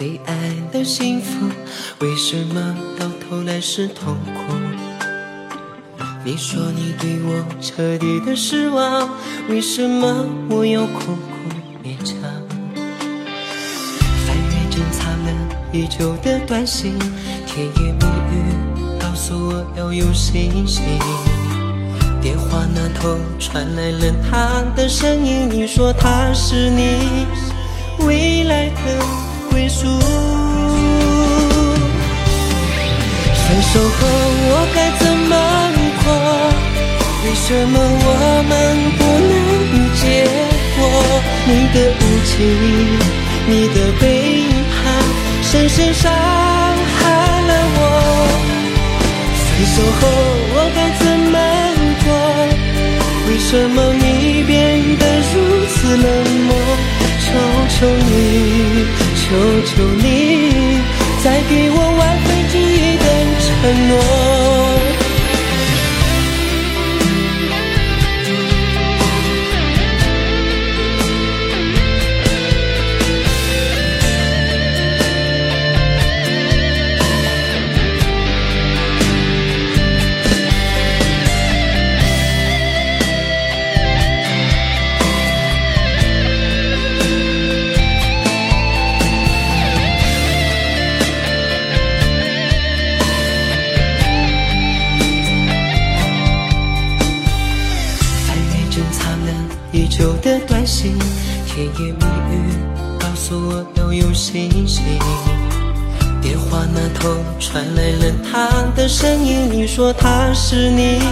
被爱的幸福，为什么到头来是痛苦？你说你对我彻底的失望，为什么我要苦苦勉强？翻阅珍藏了已久的短信，甜言蜜语告诉我要有信心。电话那头传来了他的声音，你说他是你。什么我们不能结果？你的无情，你的背叛，深深伤害了我。分手后我该怎么过？为什么你变得如此冷漠？求求你，求求你，再给我挽回记忆的承诺。久的短信，甜言蜜语告诉我要有信心。电话那头传来了他的声音，你说他是你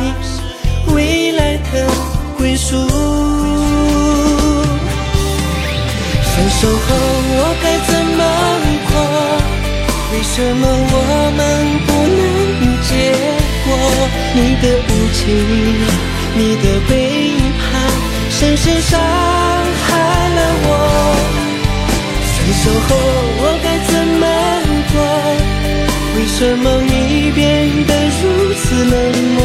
未来的归宿。分手后我该怎么过？为什么我们不能结果？你的无情，你的背影，深深伤害了我。分手后我该怎么过？为什么你变得如此冷漠？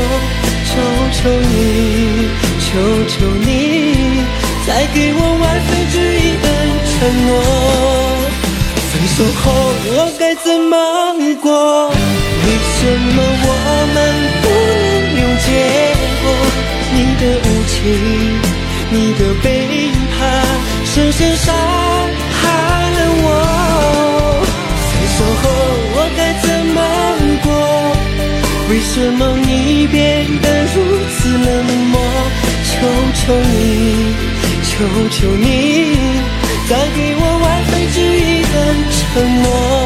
求求你，求求你，再给我万分之一的承诺。分手后我该怎么过？为什么我们不能有结果？你的无情，你的背叛，深深伤害了我。分手后我该怎么过？为什么你变得如此冷漠？求求你，求求你，再给我万分之一的承诺。